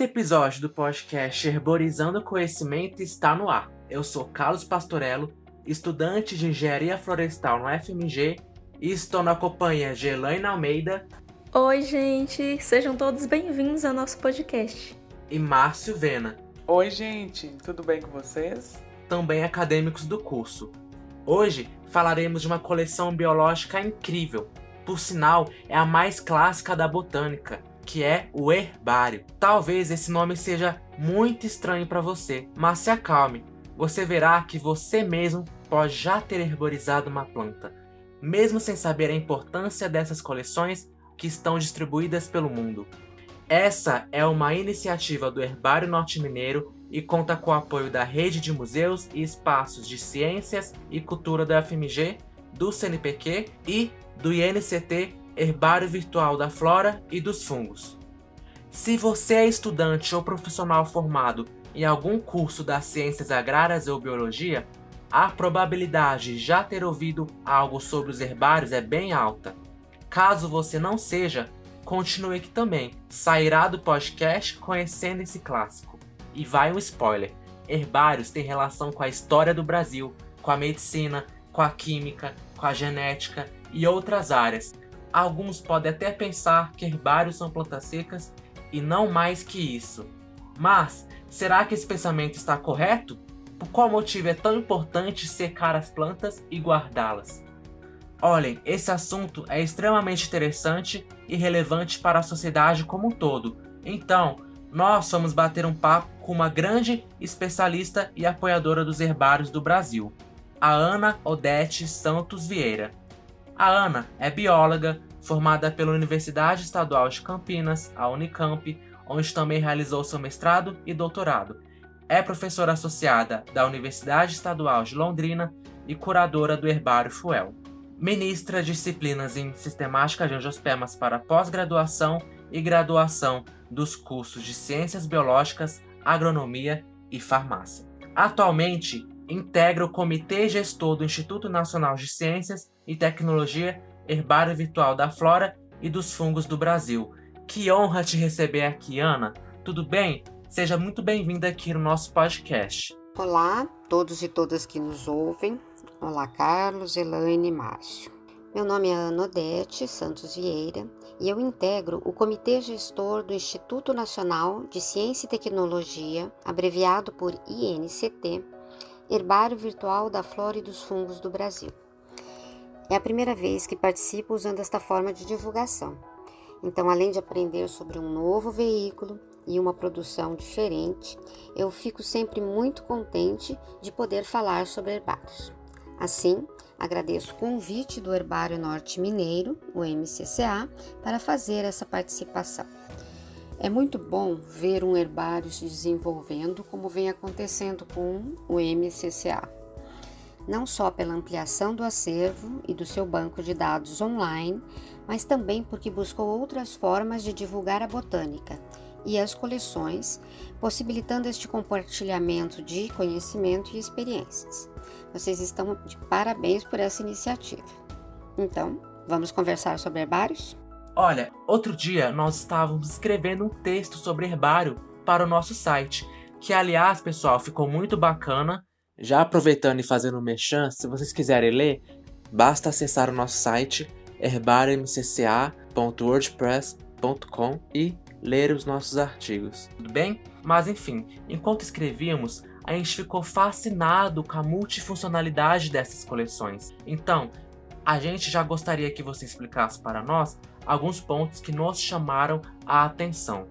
quinto episódio do podcast Herborizando Conhecimento está no ar. Eu sou Carlos Pastorello, estudante de Engenharia Florestal no FMG e estou na companhia de Elaine Almeida. Oi, gente! Sejam todos bem-vindos ao nosso podcast. E Márcio Vena. Oi, gente! Tudo bem com vocês? Também acadêmicos do curso. Hoje falaremos de uma coleção biológica incrível. Por sinal, é a mais clássica da botânica que é o herbário. Talvez esse nome seja muito estranho para você, mas se acalme, você verá que você mesmo pode já ter herborizado uma planta, mesmo sem saber a importância dessas coleções que estão distribuídas pelo mundo. Essa é uma iniciativa do Herbário Norte Mineiro e conta com o apoio da Rede de Museus e Espaços de Ciências e Cultura da FMG, do CNPq e do INCT Herbário Virtual da Flora e dos Fungos. Se você é estudante ou profissional formado em algum curso das ciências agrárias ou biologia, a probabilidade de já ter ouvido algo sobre os herbários é bem alta. Caso você não seja, continue aqui também. Sairá do podcast conhecendo esse clássico. E vai um spoiler: herbários têm relação com a história do Brasil, com a medicina, com a química, com a genética e outras áreas. Alguns podem até pensar que herbários são plantas secas e não mais que isso. Mas será que esse pensamento está correto? Por qual motivo é tão importante secar as plantas e guardá-las? Olhem, esse assunto é extremamente interessante e relevante para a sociedade como um todo. Então, nós vamos bater um papo com uma grande especialista e apoiadora dos herbários do Brasil, a Ana Odete Santos Vieira. A Ana é bióloga, formada pela Universidade Estadual de Campinas, a Unicamp, onde também realizou seu mestrado e doutorado. É professora associada da Universidade Estadual de Londrina e curadora do Herbário Fuel. Ministra disciplinas em Sistemática de Angiospermas para pós-graduação e graduação dos cursos de Ciências Biológicas, Agronomia e Farmácia. Atualmente, integra o Comitê Gestor do Instituto Nacional de Ciências e Tecnologia Herbário Virtual da Flora e dos Fungos do Brasil. Que honra te receber aqui, Ana. Tudo bem? Seja muito bem-vinda aqui no nosso podcast. Olá, todos e todas que nos ouvem. Olá, Carlos, Elaine e Márcio. Meu nome é Ana Odete Santos Vieira e eu integro o Comitê Gestor do Instituto Nacional de Ciência e Tecnologia, abreviado por INCT, Herbário Virtual da Flora e dos Fungos do Brasil. É a primeira vez que participo usando esta forma de divulgação. Então, além de aprender sobre um novo veículo e uma produção diferente, eu fico sempre muito contente de poder falar sobre herbários. Assim, agradeço o convite do Herbário Norte Mineiro, o MCCA, para fazer essa participação. É muito bom ver um herbário se desenvolvendo como vem acontecendo com o MCCA, não só pela ampliação do acervo e do seu banco de dados online, mas também porque buscou outras formas de divulgar a botânica e as coleções, possibilitando este compartilhamento de conhecimento e experiências. Vocês estão de parabéns por essa iniciativa. Então, vamos conversar sobre herbários? Olha, outro dia nós estávamos escrevendo um texto sobre herbário para o nosso site, que aliás, pessoal, ficou muito bacana. Já aproveitando e fazendo mechan, se vocês quiserem ler, basta acessar o nosso site herbariomcca.wordpress.com e ler os nossos artigos, tudo bem? Mas enfim, enquanto escrevíamos, a gente ficou fascinado com a multifuncionalidade dessas coleções. Então, a gente já gostaria que você explicasse para nós alguns pontos que nos chamaram a atenção.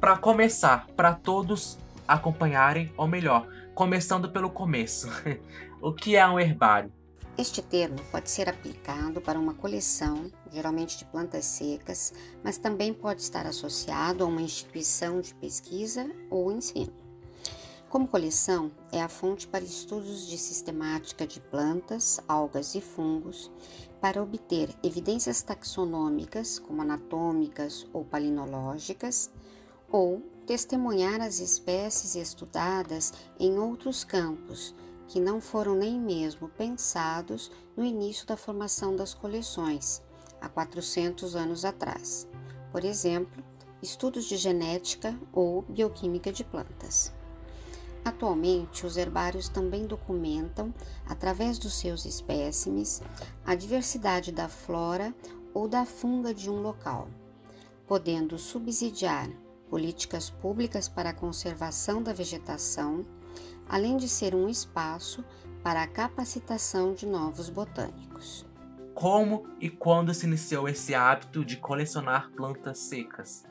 Para começar, para todos acompanharem, ou melhor, começando pelo começo, o que é um herbário? Este termo pode ser aplicado para uma coleção, geralmente de plantas secas, mas também pode estar associado a uma instituição de pesquisa ou ensino. Como coleção, é a fonte para estudos de sistemática de plantas, algas e fungos, para obter evidências taxonômicas, como anatômicas ou palinológicas, ou testemunhar as espécies estudadas em outros campos que não foram nem mesmo pensados no início da formação das coleções, há 400 anos atrás. Por exemplo, estudos de genética ou bioquímica de plantas. Atualmente, os herbários também documentam, através dos seus espécimes, a diversidade da flora ou da funga de um local, podendo subsidiar políticas públicas para a conservação da vegetação, além de ser um espaço para a capacitação de novos botânicos. Como e quando se iniciou esse hábito de colecionar plantas secas?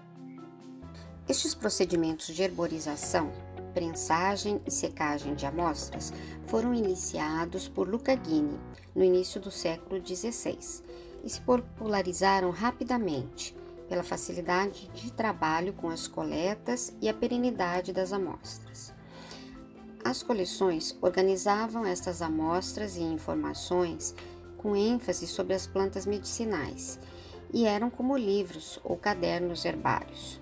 Estes procedimentos de herborização, prensagem e secagem de amostras foram iniciados por Luca Guini no início do século XVI e se popularizaram rapidamente pela facilidade de trabalho com as coletas e a perenidade das amostras. As coleções organizavam estas amostras e informações com ênfase sobre as plantas medicinais e eram como livros ou cadernos herbários.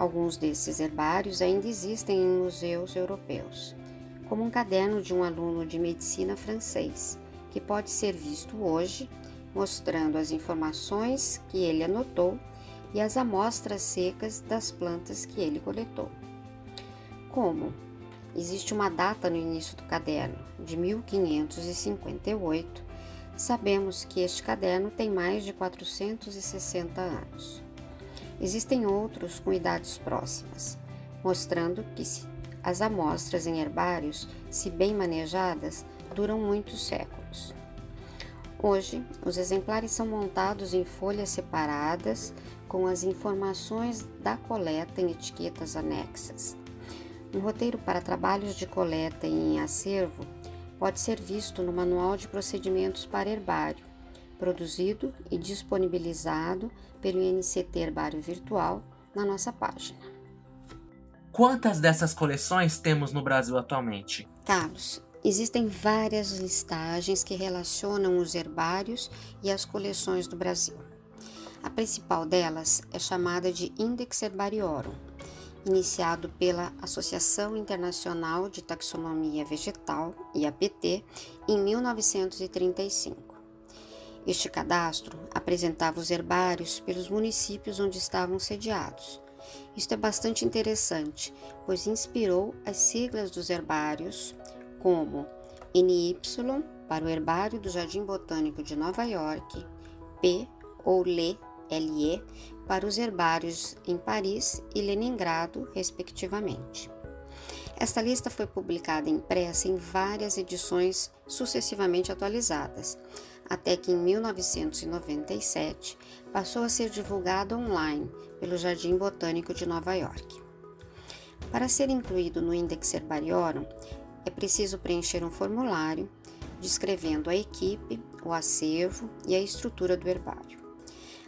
Alguns desses herbários ainda existem em museus europeus, como um caderno de um aluno de medicina francês, que pode ser visto hoje, mostrando as informações que ele anotou e as amostras secas das plantas que ele coletou. Como existe uma data no início do caderno, de 1558, sabemos que este caderno tem mais de 460 anos. Existem outros com idades próximas, mostrando que as amostras em herbários, se bem manejadas, duram muitos séculos. Hoje, os exemplares são montados em folhas separadas com as informações da coleta em etiquetas anexas. Um roteiro para trabalhos de coleta em acervo pode ser visto no Manual de Procedimentos para Herbário, produzido e disponibilizado pelo INCT Herbário Virtual na nossa página. Quantas dessas coleções temos no Brasil atualmente? Carlos, Existem várias listagens que relacionam os herbários e as coleções do Brasil. A principal delas é chamada de Index Herbariorum, iniciado pela Associação Internacional de Taxonomia Vegetal, IAPT, em 1935. Este cadastro apresentava os herbários pelos municípios onde estavam sediados. Isto é bastante interessante, pois inspirou as siglas dos herbários como NY para o Herbário do Jardim Botânico de Nova York, P ou LE, LE para os herbários em Paris e Leningrado, respectivamente. Esta lista foi publicada impressa em várias edições sucessivamente atualizadas, até que em 1997 passou a ser divulgada online pelo Jardim Botânico de Nova York. Para ser incluído no Index Herbariorum, é preciso preencher um formulário descrevendo a equipe, o acervo e a estrutura do herbário.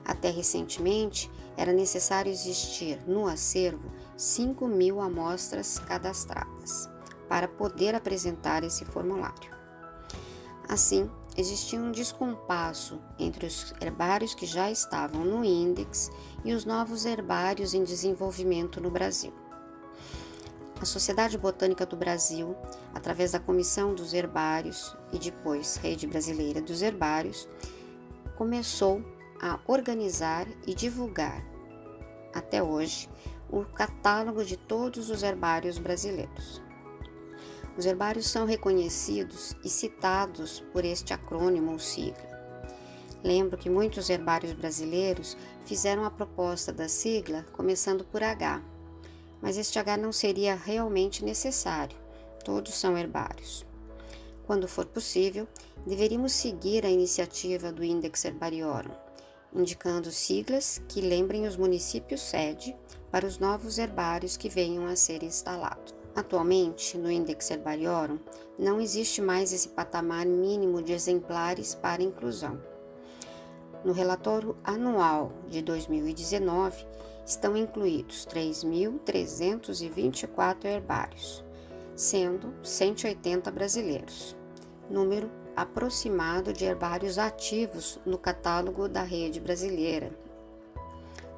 Até recentemente, era necessário existir no acervo 5 mil amostras cadastradas para poder apresentar esse formulário. Assim, existia um descompasso entre os herbários que já estavam no índex e os novos herbários em desenvolvimento no Brasil. A Sociedade Botânica do Brasil, através da Comissão dos Herbários e depois Rede Brasileira dos Herbários, começou a organizar e divulgar, até hoje, o catálogo de todos os herbários brasileiros. Os herbários são reconhecidos e citados por este acrônimo ou sigla. Lembro que muitos herbários brasileiros fizeram a proposta da sigla começando por H, mas este H não seria realmente necessário, todos são herbários. Quando for possível, deveríamos seguir a iniciativa do Index Herbariorum, indicando siglas que lembrem os municípios sede para os novos herbários que venham a ser instalados. Atualmente, no Index Herbariorum, não existe mais esse patamar mínimo de exemplares para inclusão. No relatório anual de 2019, estão incluídos 3.324 herbários, sendo 180 brasileiros, número aproximado de herbários ativos no catálogo da rede brasileira.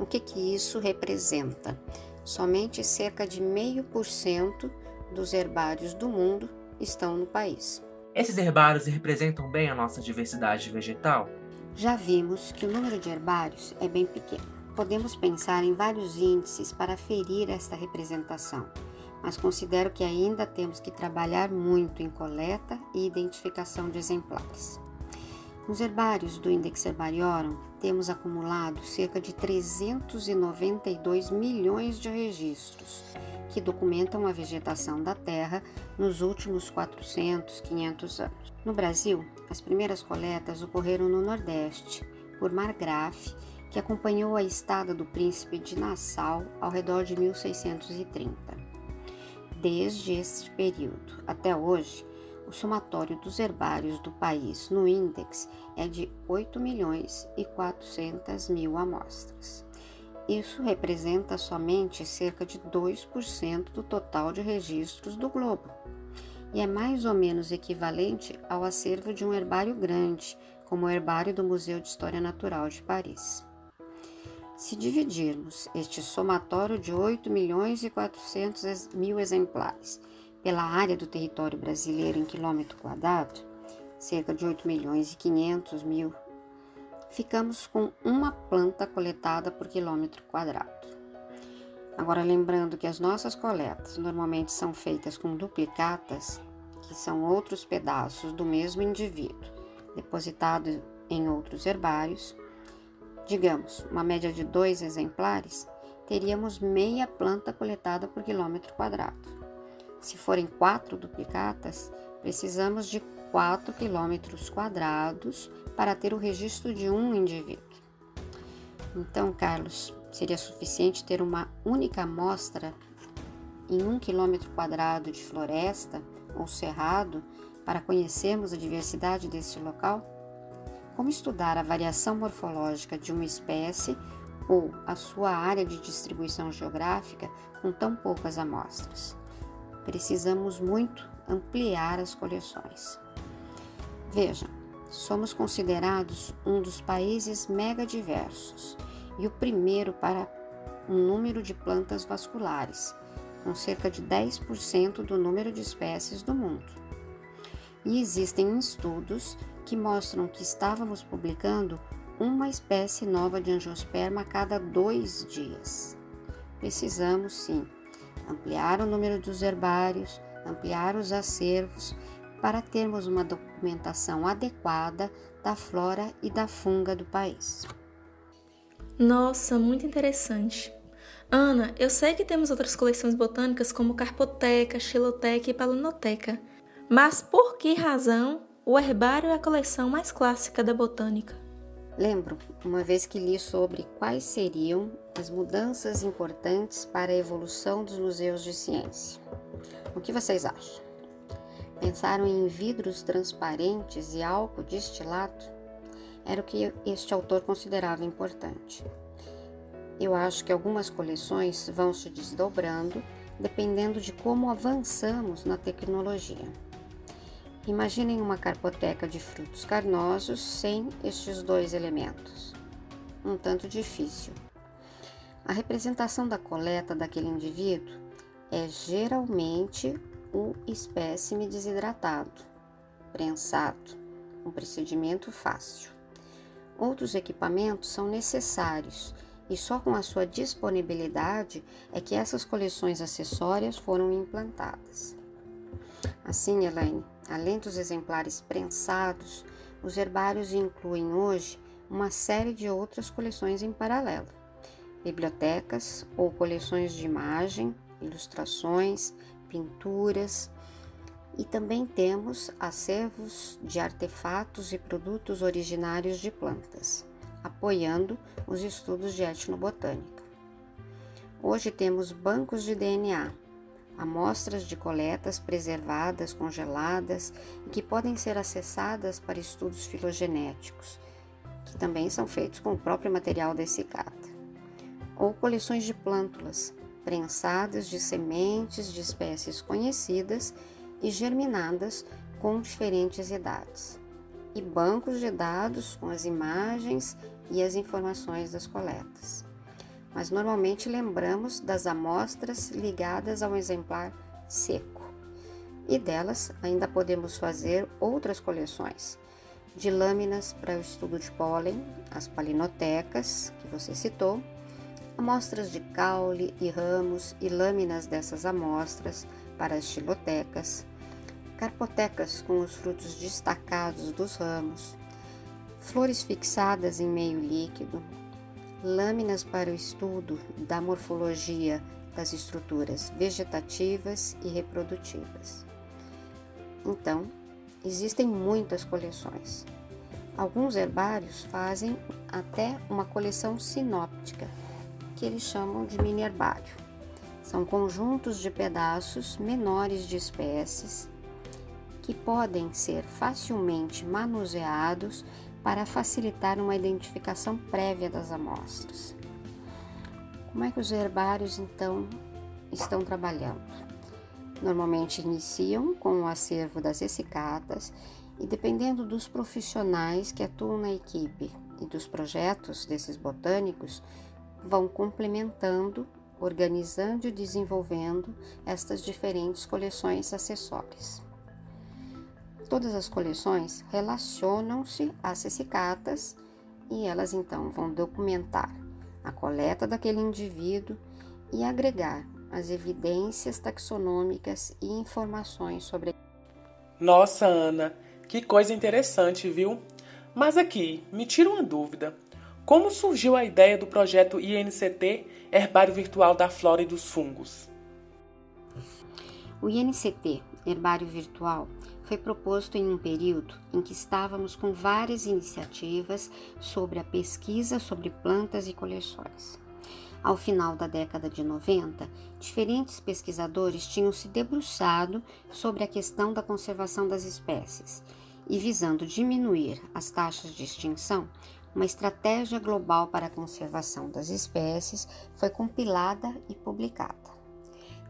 O que, que isso representa? Somente cerca de meio por cento dos herbários do mundo estão no país. Esses herbários representam bem a nossa diversidade vegetal? Já vimos que o número de herbários é bem pequeno. Podemos pensar em vários índices para ferir esta representação, mas considero que ainda temos que trabalhar muito em coleta e identificação de exemplares. Nos herbários do Index Herbariorum, temos acumulado cerca de 392 milhões de registros, que documentam a vegetação da Terra nos últimos 400, 500 anos. No Brasil, as primeiras coletas ocorreram no Nordeste, por Margraf, que acompanhou a estada do príncipe de Nassau ao redor de 1630. Desde este período até hoje, o somatório dos herbários do país no índex é de 8 milhões e 400 mil amostras. Isso representa somente cerca de 2% do total de registros do globo e é mais ou menos equivalente ao acervo de um herbário grande, como o herbário do Museu de História Natural de Paris. Se dividirmos este somatório de 8 milhões e 400 mil exemplares pela área do território brasileiro em quilômetro quadrado, cerca de 8 milhões e 500 mil, ficamos com uma planta coletada por quilômetro quadrado. Agora, lembrando que as nossas coletas normalmente são feitas com duplicatas, que são outros pedaços do mesmo indivíduo, depositados em outros herbários, digamos, uma média de dois exemplares, teríamos meia planta coletada por quilômetro quadrado. Se forem quatro duplicatas, precisamos de 4 quilômetros quadrados para ter o registro de um indivíduo. Então, Carlos, seria suficiente ter uma única amostra em um quilômetro quadrado de floresta ou cerrado para conhecermos a diversidade desse local? Como estudar a variação morfológica de uma espécie ou a sua área de distribuição geográfica com tão poucas amostras? Precisamos muito ampliar as coleções. Veja, somos considerados um dos países megadiversos e o primeiro para um número de plantas vasculares, com cerca de 10% do número de espécies do mundo. E existem estudos que mostram que estávamos publicando uma espécie nova de angiosperma a cada dois dias. Precisamos, sim, ampliar o número dos herbários, ampliar os acervos, para termos uma documentação adequada da flora e da funga do país. Nossa, muito interessante. Ana, eu sei que temos outras coleções botânicas como Carpoteca, Xiloteca e Palunoteca, mas por que razão o herbário é a coleção mais clássica da botânica? Lembro, uma vez que li sobre quais seriam as mudanças importantes para a evolução dos museus de ciência. O que vocês acham? Pensaram em vidros transparentes e álcool destilado? Era o que este autor considerava importante. Eu acho que algumas coleções vão se desdobrando dependendo de como avançamos na tecnologia. Imaginem uma carpoteca de frutos carnosos sem estes dois elementos. Um tanto difícil. A representação da coleta daquele indivíduo é geralmente o espécime desidratado, prensado, um procedimento fácil. Outros equipamentos são necessários e só com a sua disponibilidade é que essas coleções acessórias foram implantadas. Assim, Elaine, além dos exemplares prensados, os herbários incluem hoje uma série de outras coleções em paralelo. Bibliotecas ou coleções de imagem, ilustrações, pinturas, e também temos acervos de artefatos e produtos originários de plantas, apoiando os estudos de etnobotânica. Hoje temos bancos de DNA, amostras de coletas preservadas, congeladas e que podem ser acessadas para estudos filogenéticos, que também são feitos com o próprio material dessicata, ou coleções de plântulas prensadas de sementes de espécies conhecidas e germinadas com diferentes idades, e bancos de dados com as imagens e as informações das coletas mas normalmente lembramos das amostras ligadas a um exemplar seco. E delas ainda podemos fazer outras coleções de lâminas para o estudo de pólen, as palinotecas, que você citou, amostras de caule e ramos e lâminas dessas amostras para as xilotecas, carpotecas com os frutos destacados dos ramos, flores fixadas em meio líquido, lâminas para o estudo da morfologia das estruturas vegetativas e reprodutivas. Então, existem muitas coleções. Alguns herbários fazem até uma coleção sinóptica, que eles chamam de mini herbário. São conjuntos de pedaços menores de espécies que podem ser facilmente manuseados para facilitar uma identificação prévia das amostras. Como é que os herbários então estão trabalhando? Normalmente iniciam com o acervo das essicatas e, dependendo dos profissionais que atuam na equipe e dos projetos desses botânicos, vão complementando, organizando e desenvolvendo estas diferentes coleções acessórias. Todas as coleções relacionam-se às cecicatas e elas então vão documentar a coleta daquele indivíduo e agregar as evidências taxonômicas e informações sobre. Nossa, Ana, que coisa interessante, viu? Mas aqui, me tira uma dúvida. Como surgiu a ideia do projeto INCT Herbário Virtual da Flora e dos Fungos? O INCT Herbário Virtual foi proposto em um período em que estávamos com várias iniciativas sobre a pesquisa sobre plantas e coleções. Ao final da década de 90, diferentes pesquisadores tinham se debruçado sobre a questão da conservação das espécies e, visando diminuir as taxas de extinção, uma estratégia global para a conservação das espécies foi compilada e publicada.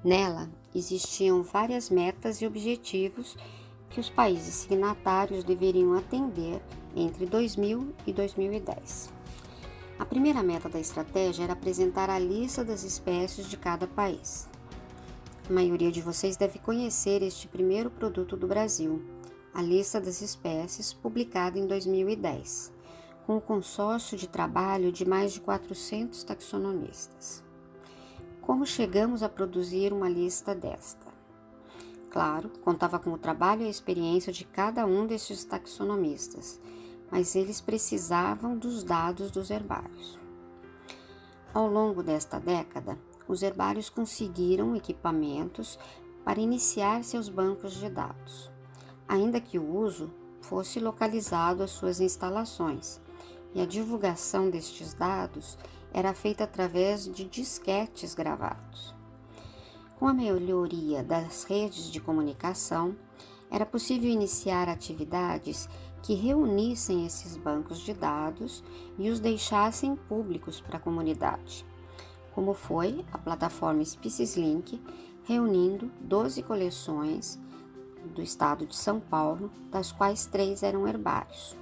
Nela existiam várias metas e objetivos que os países signatários deveriam atender entre 2000 e 2010. A primeira meta da estratégia era apresentar a lista das espécies de cada país. A maioria de vocês deve conhecer este primeiro produto do Brasil, a lista das espécies, publicada em 2010, com um consórcio de trabalho de mais de 400 taxonomistas. Como chegamos a produzir uma lista desta? Claro, contava com o trabalho e a experiência de cada um desses taxonomistas mas eles precisavam dos dados dos herbários. Ao longo desta década, os herbários conseguiram equipamentos para iniciar seus bancos de dados, ainda que o uso fosse localizado às suas instalações, e a divulgação destes dados era feita através de disquetes gravados. Com a melhoria das redes de comunicação, era possível iniciar atividades que reunissem esses bancos de dados e os deixassem públicos para a comunidade, como foi a plataforma SpeciesLink, reunindo 12 coleções do estado de São Paulo, das quais três eram herbários.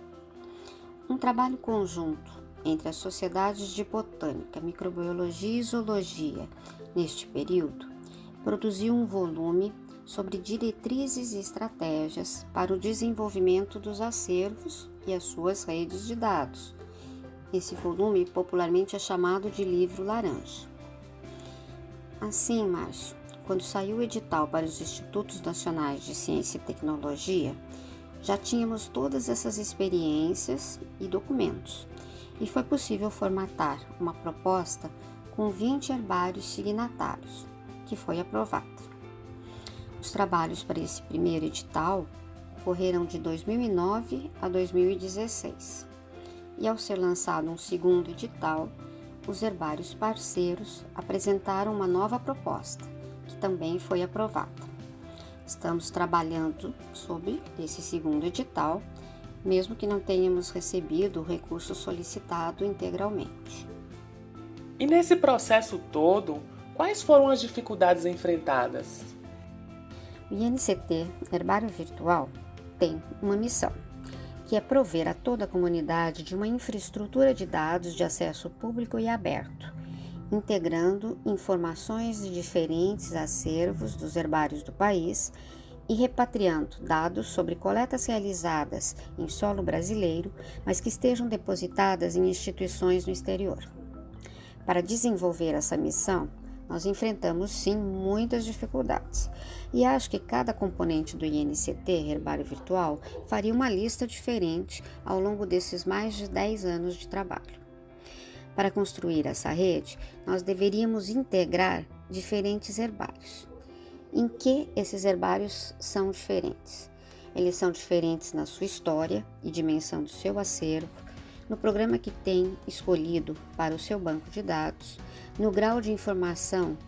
Um trabalho conjunto entre as sociedades de botânica, microbiologia e zoologia neste período produziu um volume sobre diretrizes e estratégias para o desenvolvimento dos acervos e as suas redes de dados. Esse volume popularmente é chamado de livro laranja. Assim, Márcio, quando saiu o edital para os Institutos Nacionais de Ciência e Tecnologia, já tínhamos todas essas experiências e documentos, e foi possível formatar uma proposta com 20 herbários signatários, que foi aprovada. Os trabalhos para esse primeiro edital ocorreram de 2009 a 2016. E ao ser lançado um segundo edital, os herbários parceiros apresentaram uma nova proposta, que também foi aprovada. Estamos trabalhando sobre esse segundo edital, mesmo que não tenhamos recebido o recurso solicitado integralmente. E nesse processo todo, quais foram as dificuldades enfrentadas? O INCT Herbário Virtual tem uma missão, que é prover a toda a comunidade de uma infraestrutura de dados de acesso público e aberto, integrando informações de diferentes acervos dos herbários do país e repatriando dados sobre coletas realizadas em solo brasileiro, mas que estejam depositadas em instituições no exterior. Para desenvolver essa missão, nós enfrentamos sim muitas dificuldades. E acho que cada componente do INCT, Herbário Virtual, faria uma lista diferente ao longo desses mais de 10 anos de trabalho. Para construir essa rede, nós deveríamos integrar diferentes herbários. Em que esses herbários são diferentes? Eles são diferentes na sua história e dimensão do seu acervo, no programa que tem escolhido para o seu banco de dados, no grau de informação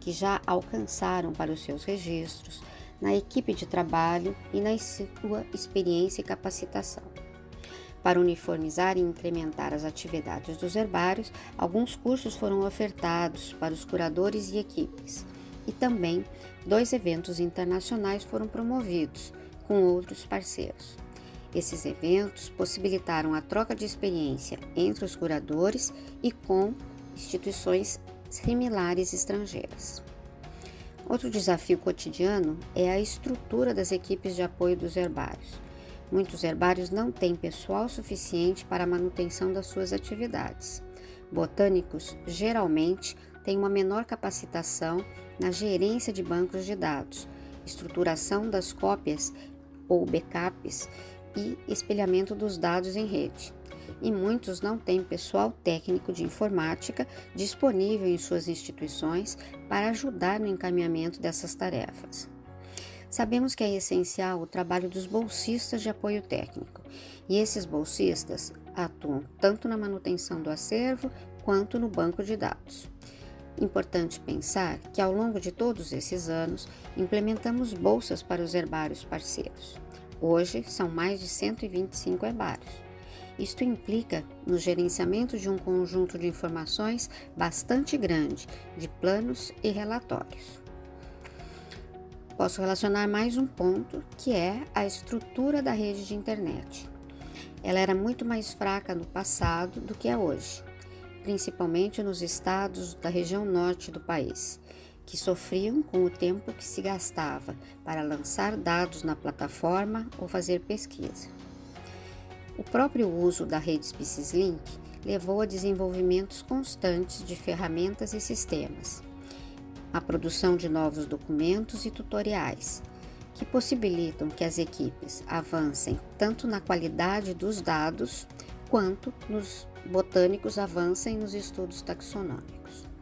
que já alcançaram para os seus registros, na equipe de trabalho e na sua experiência e capacitação. Para uniformizar e incrementar as atividades dos herbários, alguns cursos foram ofertados para os curadores e equipes, e também dois eventos internacionais foram promovidos com outros parceiros. Esses eventos possibilitaram a troca de experiência entre os curadores e com instituições similares estrangeiras. Outro desafio cotidiano é a estrutura das equipes de apoio dos herbários. Muitos herbários não têm pessoal suficiente para a manutenção das suas atividades. Botânicos geralmente têm uma menor capacitação na gerência de bancos de dados, estruturação das cópias ou backups e espelhamento dos dados em rede. E muitos não têm pessoal técnico de informática disponível em suas instituições para ajudar no encaminhamento dessas tarefas. Sabemos que é essencial o trabalho dos bolsistas de apoio técnico, e esses bolsistas atuam tanto na manutenção do acervo quanto no banco de dados. Importante pensar que ao longo de todos esses anos implementamos bolsas para os herbários parceiros. Hoje são mais de 125 herbários. Isto implica no gerenciamento de um conjunto de informações bastante grande, de planos e relatórios. Posso relacionar mais um ponto, que é a estrutura da rede de internet. Ela era muito mais fraca no passado do que é hoje principalmente nos estados da região norte do país, que sofriam com o tempo que se gastava para lançar dados na plataforma ou fazer pesquisa. O próprio uso da rede Species levou a desenvolvimentos constantes de ferramentas e sistemas, a produção de novos documentos e tutoriais, que possibilitam que as equipes avancem tanto na qualidade dos dados quanto nos botânicos avancem nos estudos taxonômicos.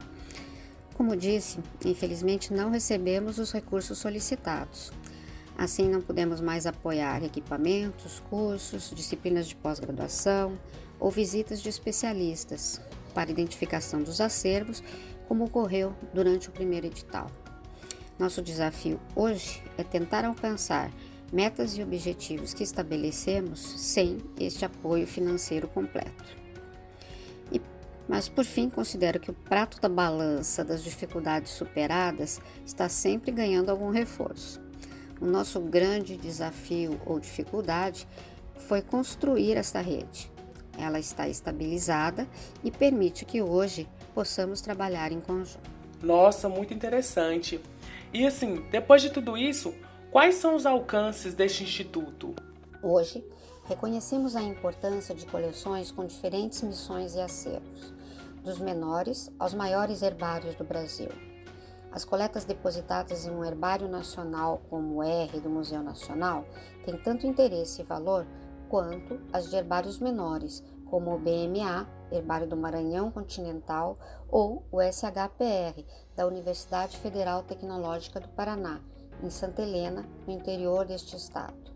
Como disse, infelizmente não recebemos os recursos solicitados. Assim, não podemos mais apoiar equipamentos, cursos, disciplinas de pós-graduação ou visitas de especialistas para identificação dos acervos, como ocorreu durante o primeiro edital. Nosso desafio hoje é tentar alcançar metas e objetivos que estabelecemos sem este apoio financeiro completo. Mas por fim, considero que o prato da balança das dificuldades superadas está sempre ganhando algum reforço. O nosso grande desafio ou dificuldade foi construir esta rede. Ela está estabilizada e permite que hoje possamos trabalhar em conjunto. Nossa, muito interessante. E assim, depois de tudo isso, quais são os alcances deste instituto? Hoje, reconhecemos a importância de coleções com diferentes missões e acervos, dos menores aos maiores herbários do Brasil. As coletas depositadas em um herbário nacional como o R do Museu Nacional têm tanto interesse e valor quanto as de herbários menores, como o BMA, Herbário do Maranhão Continental, ou o SHPR, da Universidade Federal Tecnológica do Paraná, em Santa Helena, no interior deste estado.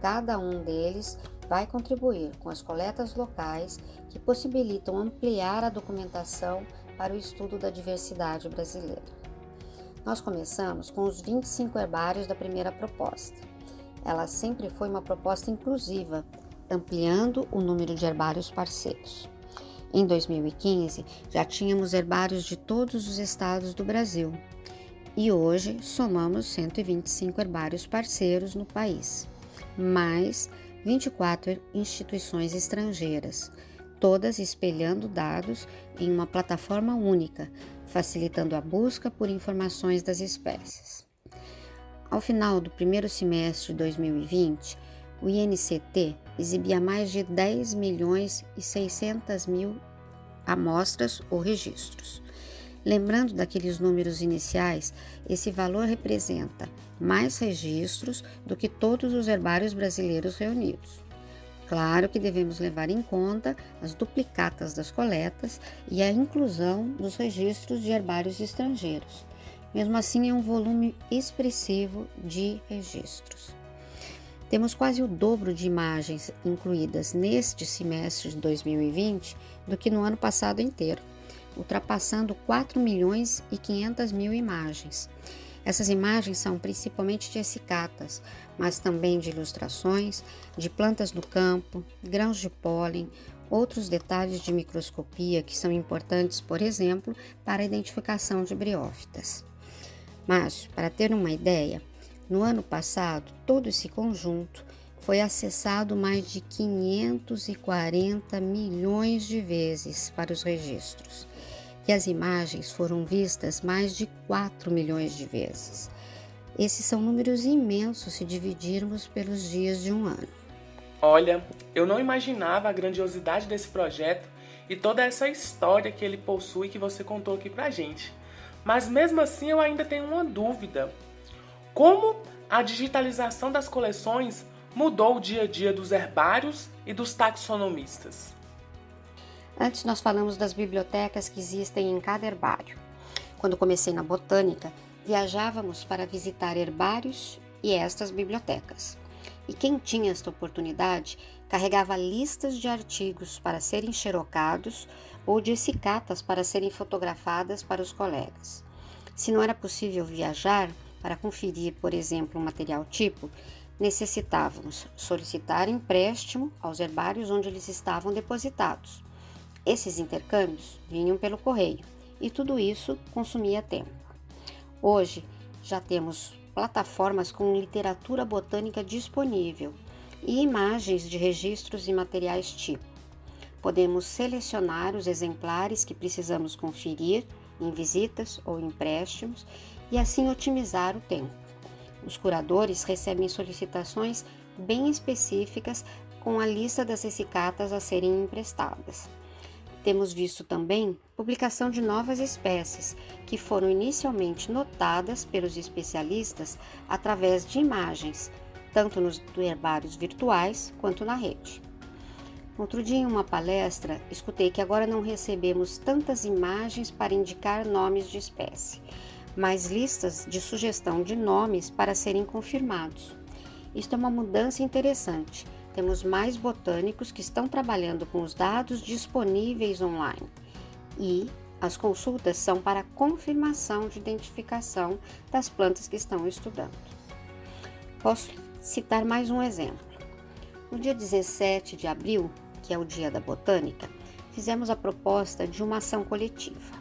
Cada um deles vai contribuir com as coletas locais que possibilitam ampliar a documentação para o estudo da diversidade brasileira. Nós começamos com os 25 herbários da primeira proposta. Ela sempre foi uma proposta inclusiva, ampliando o número de herbários parceiros. Em 2015, já tínhamos herbários de todos os estados do Brasil e hoje somamos 125 herbários parceiros no país mais 24 instituições estrangeiras, todas espelhando dados em uma plataforma única, facilitando a busca por informações das espécies. Ao final do primeiro semestre de 2020, o INCT exibia mais de 10 milhões e 600 mil amostras ou registros. Lembrando daqueles números iniciais, esse valor representa mais registros do que todos os herbários brasileiros reunidos. Claro que devemos levar em conta as duplicatas das coletas e a inclusão dos registros de herbários estrangeiros. Mesmo assim, é um volume expressivo de registros. Temos quase o dobro de imagens incluídas neste semestre de 2020 do que no ano passado inteiro, ultrapassando 4 milhões e 500 mil imagens. Essas imagens são principalmente de essicatas, mas também de ilustrações, de plantas do campo, grãos de pólen, outros detalhes de microscopia que são importantes, por exemplo, para a identificação de briófitas. Mas, para ter uma ideia, no ano passado, todo esse conjunto foi acessado mais de 540 milhões de vezes para os registros, e as imagens foram vistas mais de 4 milhões de vezes. Esses são números imensos se dividirmos pelos dias de um ano. Olha, eu não imaginava a grandiosidade desse projeto e toda essa história que ele possui que você contou aqui pra gente. Mas mesmo assim eu ainda tenho uma dúvida. Como a digitalização das coleções mudou o dia a dia dos herbários e dos taxonomistas? Antes nós falamos das bibliotecas que existem em cada herbário. Quando comecei na botânica, viajávamos para visitar herbários e estas bibliotecas. E quem tinha esta oportunidade carregava listas de artigos para serem xerocados ou de cicatas para serem fotografadas para os colegas. Se não era possível viajar, para conferir, por exemplo, um material tipo, necessitávamos solicitar empréstimo aos herbários onde eles estavam depositados. Esses intercâmbios vinham pelo correio e tudo isso consumia tempo. Hoje já temos plataformas com literatura botânica disponível e imagens de registros e materiais tipo. Podemos selecionar os exemplares que precisamos conferir em visitas ou empréstimos e assim otimizar o tempo. Os curadores recebem solicitações bem específicas com a lista das essicatas a serem emprestadas. Temos visto também publicação de novas espécies, que foram inicialmente notadas pelos especialistas através de imagens, tanto nos herbários virtuais quanto na rede. Outro dia, em uma palestra, escutei que agora não recebemos tantas imagens para indicar nomes de espécie, mais listas de sugestão de nomes para serem confirmados. Isto é uma mudança interessante. Temos mais botânicos que estão trabalhando com os dados disponíveis online e as consultas são para confirmação de identificação das plantas que estão estudando. Posso citar mais um exemplo. No dia 17 de abril, que é o Dia da Botânica, fizemos a proposta de uma ação coletiva.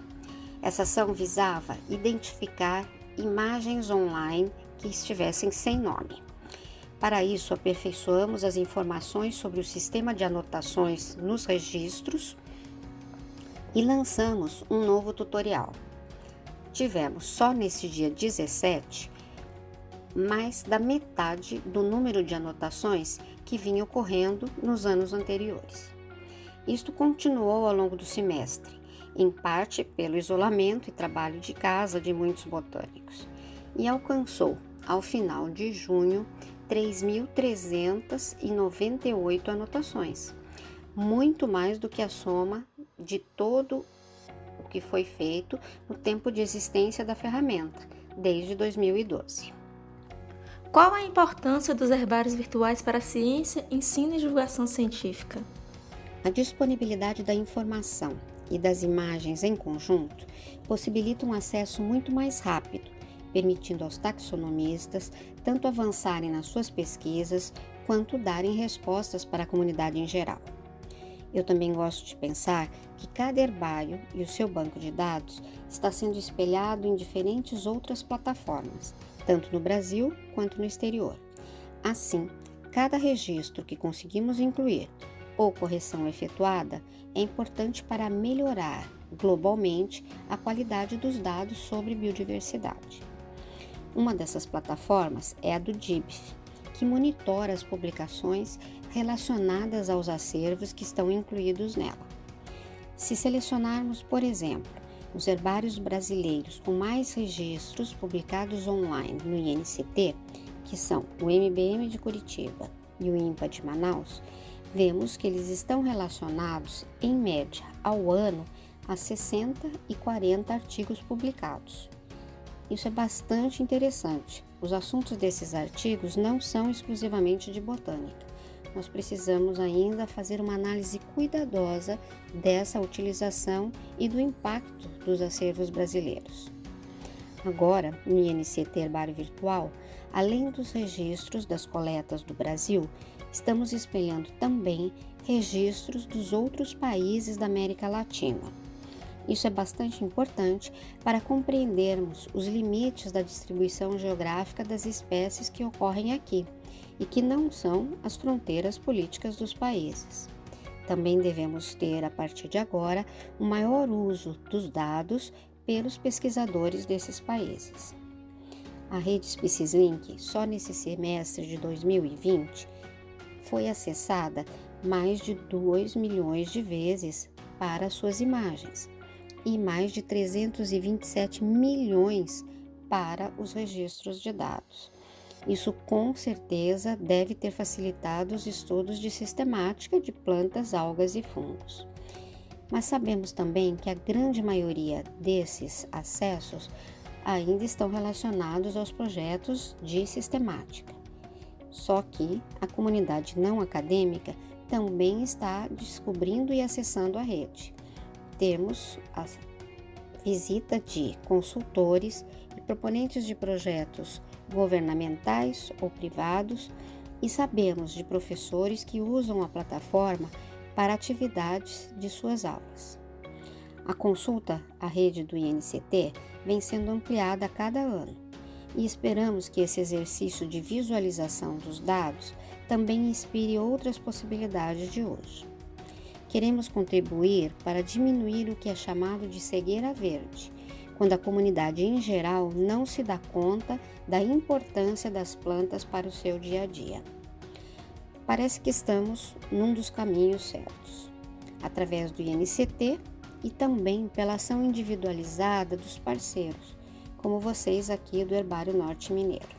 Essa ação visava identificar imagens online que estivessem sem nome. Para isso, aperfeiçoamos as informações sobre o sistema de anotações nos registros e lançamos um novo tutorial. Tivemos só nesse dia 17 mais da metade do número de anotações que vinha ocorrendo nos anos anteriores. Isto continuou ao longo do semestre em parte pelo isolamento e trabalho de casa de muitos botânicos, e alcançou, ao final de junho, 3.398 anotações, muito mais do que a soma de todo o que foi feito no tempo de existência da ferramenta, desde 2012. Qual a importância dos herbários virtuais para a ciência, ensino e divulgação científica? A disponibilidade da informação e das imagens em conjunto possibilita um acesso muito mais rápido, permitindo aos taxonomistas tanto avançarem nas suas pesquisas quanto darem respostas para a comunidade em geral. Eu também gosto de pensar que cada herbário e o seu banco de dados está sendo espelhado em diferentes outras plataformas, tanto no Brasil quanto no exterior. Assim, cada registro que conseguimos incluir ou correção efetuada é importante para melhorar globalmente a qualidade dos dados sobre biodiversidade. Uma dessas plataformas é a do DIBF, que monitora as publicações relacionadas aos acervos que estão incluídos nela. Se selecionarmos, por exemplo, os herbários brasileiros com mais registros publicados online no INCT, que são o MBM de Curitiba e o INPA de Manaus, vemos que eles estão relacionados, em média, ao ano, a 60 e 40 artigos publicados. Isso é bastante interessante. Os assuntos desses artigos não são exclusivamente de botânica nós precisamos ainda fazer uma análise cuidadosa dessa utilização e do impacto dos acervos brasileiros. Agora, no INCT Herbário Virtual, além dos registros das coletas do Brasil, estamos espelhando também registros dos outros países da América Latina. Isso é bastante importante para compreendermos os limites da distribuição geográfica das espécies que ocorrem aqui e que não são as fronteiras políticas dos países. Também devemos ter, a partir de agora, um maior uso dos dados pelos pesquisadores desses países. A rede SpeciesLink, só nesse semestre de 2020, foi acessada mais de 2 milhões de vezes para suas imagens e mais de 327 milhões para os registros de dados. Isso com certeza deve ter facilitado os estudos de sistemática de plantas, algas e fungos. Mas sabemos também que a grande maioria desses acessos ainda estão relacionados aos projetos de sistemática. Só que a comunidade não acadêmica também está descobrindo e acessando a rede. Temos a visita de consultores e proponentes de projetos governamentais ou privados, e sabemos de professores que usam a plataforma para atividades de suas aulas. A consulta à rede do INCT vem sendo ampliada a cada ano e esperamos que esse exercício de visualização dos dados também inspire outras possibilidades de uso. Queremos contribuir para diminuir o que é chamado de cegueira verde, quando a comunidade em geral não se dá conta da importância das plantas para o seu dia a dia. Parece que estamos num dos caminhos certos, através do INCT e também pela ação individualizada dos parceiros, como vocês aqui do Herbário Norte Mineiro.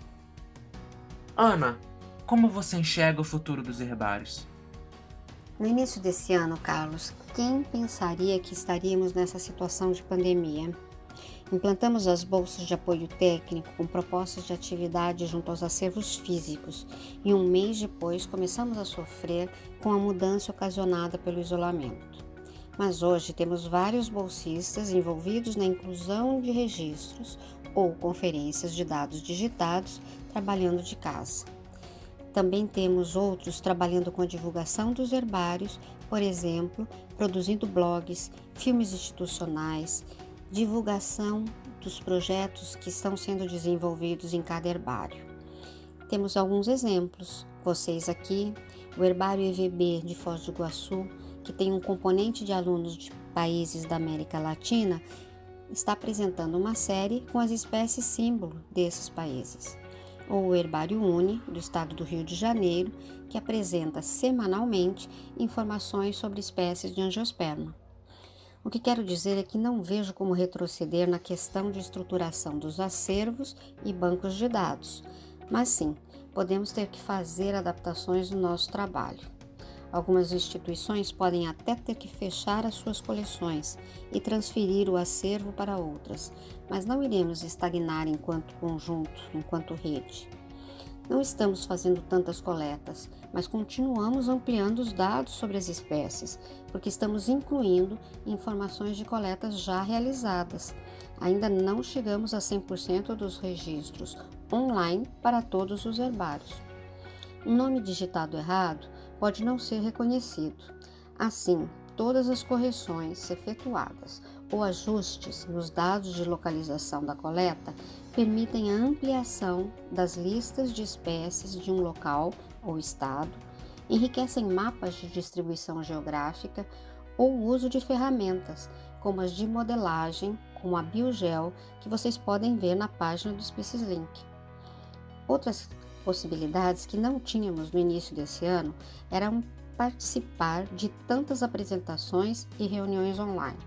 Ana, como você enxerga o futuro dos herbários? No início desse ano, Carlos, quem pensaria que estaríamos nessa situação de pandemia? Implantamos as bolsas de apoio técnico com propostas de atividade junto aos acervos físicos e um mês depois começamos a sofrer com a mudança ocasionada pelo isolamento. Mas hoje temos vários bolsistas envolvidos na inclusão de registros ou conferências de dados digitados trabalhando de casa. Também temos outros trabalhando com a divulgação dos herbários, por exemplo, produzindo blogs, filmes institucionais, divulgação dos projetos que estão sendo desenvolvidos em cada herbário. Temos alguns exemplos, vocês aqui, o Herbário EVB de Foz do Iguaçu, que tem um componente de alunos de países da América Latina, está apresentando uma série com as espécies símbolo desses países. Ou o Herbário Uni, do estado do Rio de Janeiro, que apresenta semanalmente informações sobre espécies de angiosperma. O que quero dizer é que não vejo como retroceder na questão de estruturação dos acervos e bancos de dados, mas sim, podemos ter que fazer adaptações no nosso trabalho. Algumas instituições podem até ter que fechar as suas coleções e transferir o acervo para outras, mas não iremos estagnar enquanto conjunto, enquanto rede. Não estamos fazendo tantas coletas, mas continuamos ampliando os dados sobre as espécies, porque estamos incluindo informações de coletas já realizadas. Ainda não chegamos a 100% dos registros online para todos os herbários. Um nome digitado errado pode não ser reconhecido. Assim, todas as correções efetuadas ou ajustes nos dados de localização da coleta permitem a ampliação das listas de espécies de um local ou estado, enriquecem mapas de distribuição geográfica ou o uso de ferramentas, como as de modelagem, como a Biogel, que vocês podem ver na página do Species Link. Outras possibilidades que não tínhamos no início desse ano eram participar de tantas apresentações e reuniões online.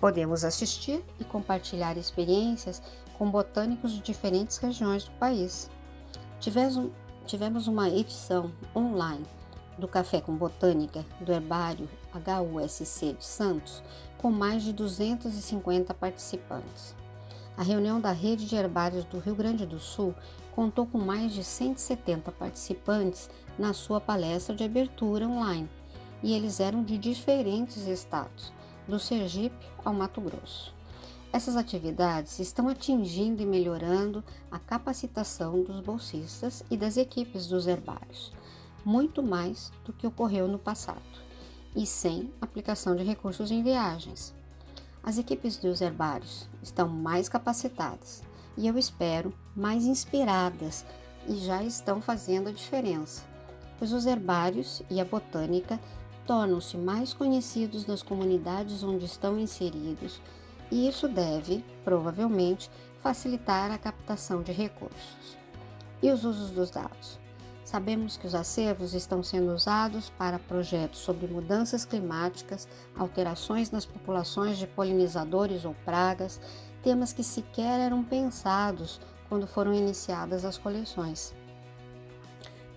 Podemos assistir e compartilhar experiências com botânicos de diferentes regiões do país. Tivemos, uma edição online do Café com Botânica do Herbário HUSC de Santos, com mais de 250 participantes. A reunião da Rede de Herbários do Rio Grande do Sul contou com mais de 170 participantes na sua palestra de abertura online, e eles eram de diferentes estados, do Sergipe ao Mato Grosso. Essas atividades estão atingindo e melhorando a capacitação dos bolsistas e das equipes dos herbários, muito mais do que ocorreu no passado, e sem aplicação de recursos em viagens. As equipes dos herbários estão mais capacitadas e eu espero mais inspiradas e já estão fazendo a diferença, pois os herbários e a botânica tornam-se mais conhecidos nas comunidades onde estão inseridos, e isso deve, provavelmente, facilitar a captação de recursos. E os usos dos dados? Sabemos que os acervos estão sendo usados para projetos sobre mudanças climáticas, alterações nas populações de polinizadores ou pragas, temas que sequer eram pensados quando foram iniciadas as coleções.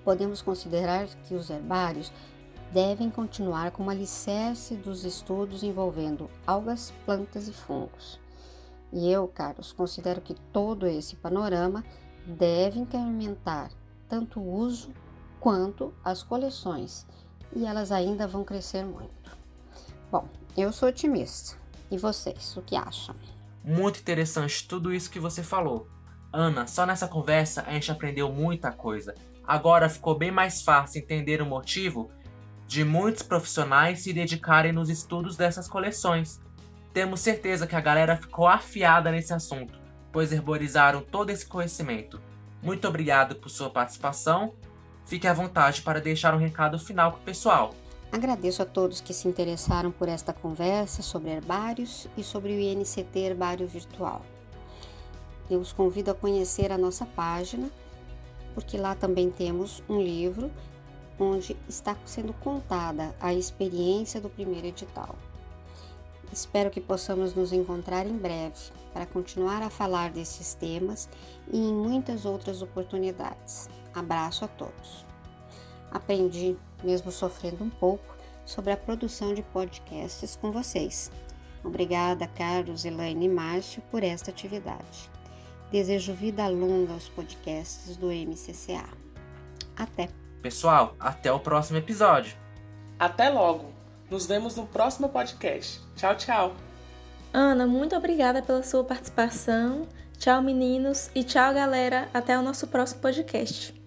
Podemos considerar que os herbários devem continuar como alicerce dos estudos envolvendo algas, plantas e fungos. E eu, Carlos, considero que todo esse panorama deve incrementar tanto o uso quanto as coleções, e elas ainda vão crescer muito. Bom, eu sou otimista. E vocês, o que acham? Muito interessante tudo isso que você falou. Ana, só nessa conversa a gente aprendeu muita coisa. Agora ficou bem mais fácil entender o motivo de muitos profissionais se dedicarem nos estudos dessas coleções. Temos certeza que a galera ficou afiada nesse assunto, pois herborizaram todo esse conhecimento. Muito obrigado por sua participação. Fique à vontade para deixar um recado final para o pessoal. Agradeço a todos que se interessaram por esta conversa sobre herbários e sobre o INCT Herbário Virtual. Eu os convido a conhecer a nossa página, porque lá também temos um livro onde está sendo contada a experiência do primeiro edital. Espero que possamos nos encontrar em breve para continuar a falar desses temas e em muitas outras oportunidades. Abraço a todos. Aprendi, mesmo sofrendo um pouco, sobre a produção de podcasts com vocês. Obrigada, Carlos, Elaine e Márcio, por esta atividade. Desejo vida longa aos podcasts do MCCA. Até! Pessoal, até o próximo episódio. Até logo. Nos vemos no próximo podcast. Tchau, tchau. Ana, muito obrigada pela sua participação. Tchau, meninos. E tchau, galera. Até o nosso próximo podcast.